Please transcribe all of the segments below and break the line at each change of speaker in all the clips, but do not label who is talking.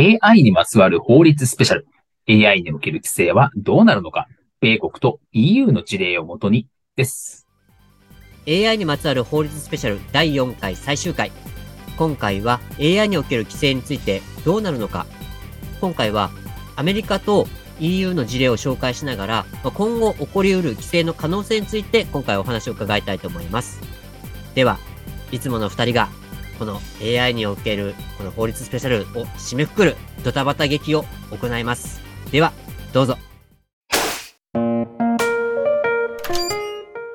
AI にまつわる法律スペシャル。AI における規制はどうなるのか。米国と EU の事例をもとにです。
AI にまつわる法律スペシャル第4回最終回。今回は AI における規制についてどうなるのか。今回はアメリカと EU の事例を紹介しながら今後起こりうる規制の可能性について今回お話を伺いたいと思います。ではいつもの2人がこの AI におけるこの法律スペシャルを締めくくるドタバタ劇を行いますではどうぞ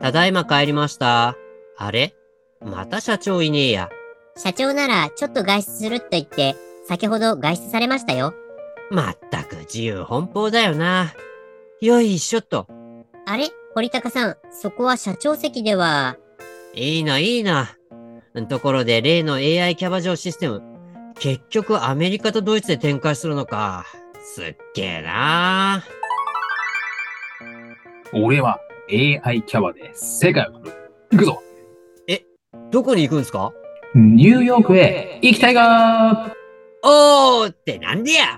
ただいま帰りました。あれ？また社長いねえや。
社長ならちょっと外出するって言って、先ほど外出されましたよ。
まったく自由奔放だよな。よいしょっと。
あれ？堀高さん、そこは社長席では、
いいな、いいな。ところで例の AI キャバ嬢システム。結局アメリカとドイツで展開するのか。すっげえな。
俺は AI キャバで世界を取る。行くぞ
どこに行くんすか？
ニューヨークへ行きたいが
おーってなんでや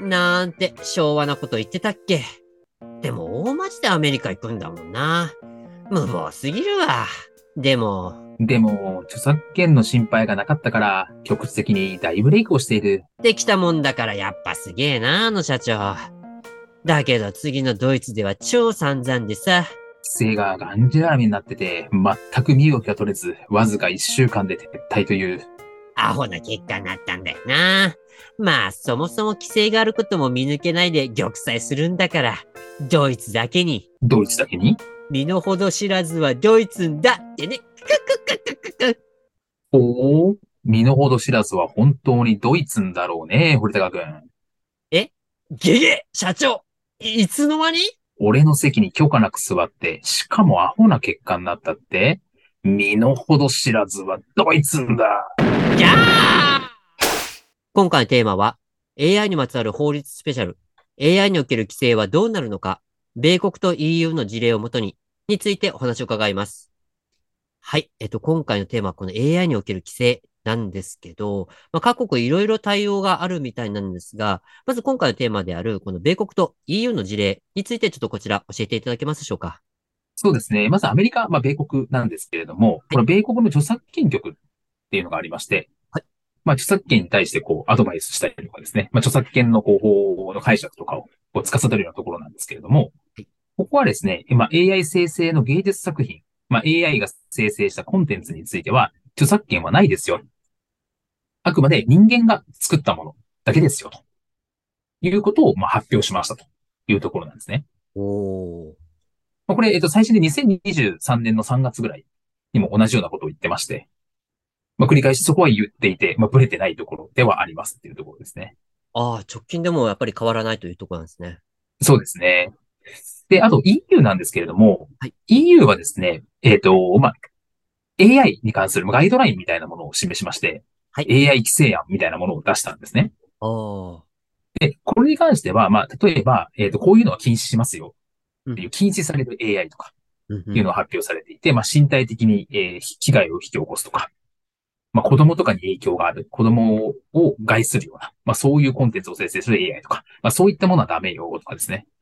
なんて昭和なこと言ってたっけでも大町でアメリカ行くんだもんな。無謀すぎるわ。でも、
でも、著作権の心配がなかったから、局地的に大ブレイクをしている。
できたもんだからやっぱすげえな、あの社長。だけど次のドイツでは超散々でさ。
規制ががんじがらみになってて、全く身動きが取れず、わずか1週間で撤退という。
アホな結果になったんだよな。まあ、そもそも規制があることも見抜けないで玉砕するんだから、ドイツだけに、
ドイツだけに？
身の程知らずはドイツんだってね。
おお身の程知らずは本当にドイツんだろうね、堀高くん。
ゲゲ！社長いいつの間に？
俺の席に許可なく座って、しかもアホな結果になったって身の程知らずはドイツんだ。
ギャー！今回のテーマは AI にまつわる法律スペシャル。AI における規制はどうなるのか米国と EU の事例をもとにについてお話を伺います。はい。えっと、今回のテーマはこの AI における規制なんですけど、まあ、各国いろいろ対応があるみたいなんですが、まず今回のテーマであるこの米国と EU の事例についてちょっとこちら教えていただけますでしょうか？
そうですね。まずアメリカ、まあ米国なんですけれども、この米国の著作権局っていうのがありまして、
はい
まあ著作権に対してこうアドバイスしたりとかですね、まあ著作権のこう法の解釈とかをこう司るようなところなんですけれども
はい、
ここはですね、まあ AI 生成の芸術作品、まあ AI が生成したコンテンツについては著作権はないですよ。あくまで人間が作ったものだけですよ、ということをまあ発表しましたというところなんですね。
おー。
まあ、これ、えっと、最新で2023年の3月ぐらいにも同じようなことを言ってまして、まあ、繰り返しそこは言っていて、まあ、ブレてないところではありますっていうところですね。
ああ、直近でもやっぱり変わらないというところなんですね。
そうですね。で、あと EU なんですけれども、
はい。
EU はですね、えっ、と、まあ、AI に関するガイドラインみたいなものを示しまして、
はい。
AI 規制案みたいなものを出したんですね。で、これに関しては、まあ、例えば、えっ、と、こういうのは禁止しますよ。っていう禁止される AI とか、いうのが発表されていて、まあ、身体的に、えー被害を引き起こすとか、まあ、子供とかに影響がある、子供を害するような、まあ、そういうコンテンツを生成する AI とか、まあ、そういったものはダメよとかですね。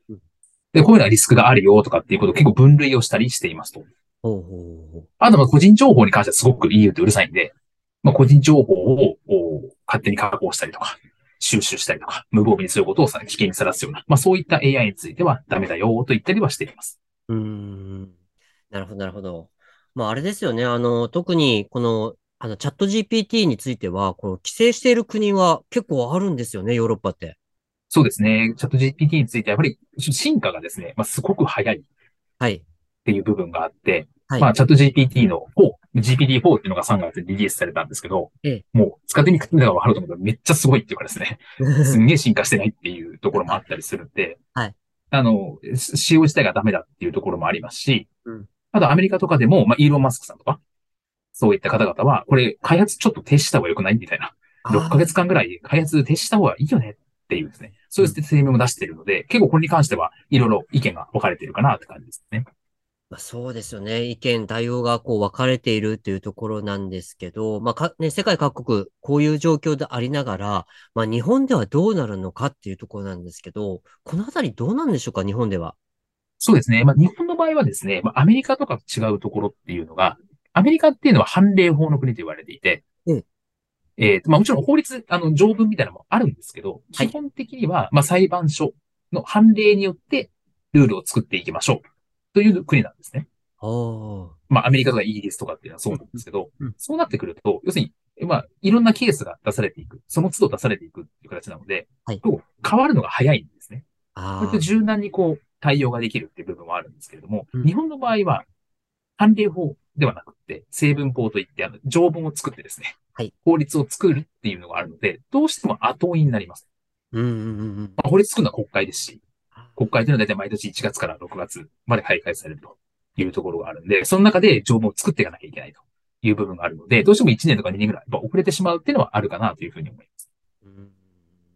うん。
で、こういうのはリスクがあるよとかっていうことを結構分類をしたりしていますと。
ほうほうほう。
あと、まあ、個人情報に関してはすごく EU ってうるさいんで、まあ、個人情報をお勝手に加工したりとか、収集したりとか、無防備にすることをさ危険にさらすような、まあ、そういった AI についてはダメだよと言ったりはしています。
うーん。なるほど、なるほど。まあ、あれですよね。あの、特に、この、あの、チャット GPT については、この規制している国は結構あるんですよね、ヨーロッパって。
そうですね。チャット GPT についてはやっぱり進化がですね、まあ、すごく早い。っ
はい。
ていう部分があって、
はい。
まあ、チャット GPT の4、GPT-4 っていうのが3月にリリースされたんですけど、
ええ。
もう使ってみたらわかると思うけど、めっちゃすごいっていうかですね、すんげえ進化してないっていうところもあったりするんで、
はい。
あの、し使用自体がダメだっていうところもありますし、
うん。
あとアメリカとかでも、まあ、イーロン・マスクさんとか、そういった方々は、これ開発ちょっと停止した方が良くないみたいな、6ヶ月間ぐらい開発停止した方がいいよねっていうですね、そういう声明も出しているので、結構これに関してはいろいろ意見が分かれているかなって感じですね。
まあ、そうですよね。意見、対応がこう分かれているっていうところなんですけど、まあか、ね、世界各国、こういう状況でありながら、まあ、日本ではどうなるのかっていうところなんですけど、このあたりどうなんでしょうか、日本では？
そうですね。まあ、日本の場合はですね、まあ、アメリカとかと違うところっていうのが、アメリカっていうのは判例法の国と言われていて、
うん
えーとまあ、もちろん法律、あの、条文みたいなのもあるんですけど、
はい。
基本的には、まあ、裁判所の判例によってルールを作っていきましょう。という国なんですね。まあ、アメリカとかイギリスとかっていうのはそうなんですけど、
うんうん。
そうなってくると、要するに、まあ、いろんなケースが出されていく、その都度出されていくっていう形なので、
はい。
こう変わるのが早いんですね。
あ
割と柔軟にこう対応ができるっていう部分はあるんですけれども、
うん。
日本の場合は、判例法ではなくて、成分法といって、あの、条文を作ってですね、
はい
法律を作るっていうのがあるので、どうしても後追いになります。
うんうんうんうん。
まあ、法律作るのは国会ですし、国会というのは大体毎年1月から6月まで開会されるというところがあるんで、その中で条文を作っていかなきゃいけないという部分があるので、どうしても1年とか2年ぐらい遅れてしまうっていうのはあるかなというふうに思います。
うん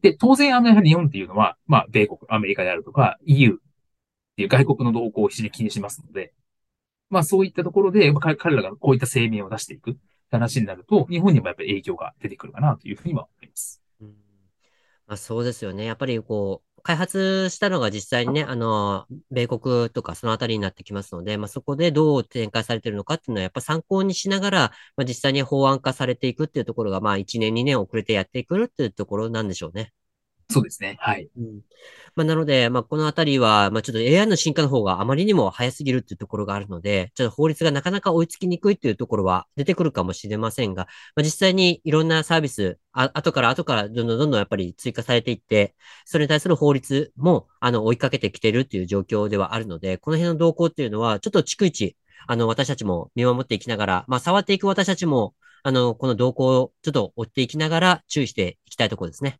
で、当然、あの、やはり日本っていうのは、まあ、米国、アメリカであるとか、EU っていう外国の動向を非常に気にしますので、まあ、そういったところで、まあ彼彼らがこういった声明を出していくって話になると、日本にもやっぱり影響が出てくるかなというふうには思います。
うんまあ、そうですよね。やっぱりこう、開発したのが実際にね、あの、米国とかそのあたりになってきますので、まあ、そこでどう展開されているのかっていうのはやっぱ参考にしながら、まあ、実際に法案化されていくっていうところが、まあ、1年、2年遅れてやっていくっていうところなんでしょうね。
そうですね。はい。
うんまあ、なので、まあ、このあたりは、まあ、ちょっと AI の進化の方があまりにも早すぎるっていうところがあるので、ちょっと法律がなかなか追いつきにくいっていうところは出てくるかもしれませんが、まあ、実際にいろんなサービス、あ後から後からどんどんどんどんやっぱり追加されていって、それに対する法律も、あの、追いかけてきてるっていう状況ではあるので、この辺の動向っていうのは、ちょっと逐一、あの、私たちも見守っていきながら、まあ、触っていく私たちも、あの、この動向をちょっと追っていきながら注意していきたいところですね。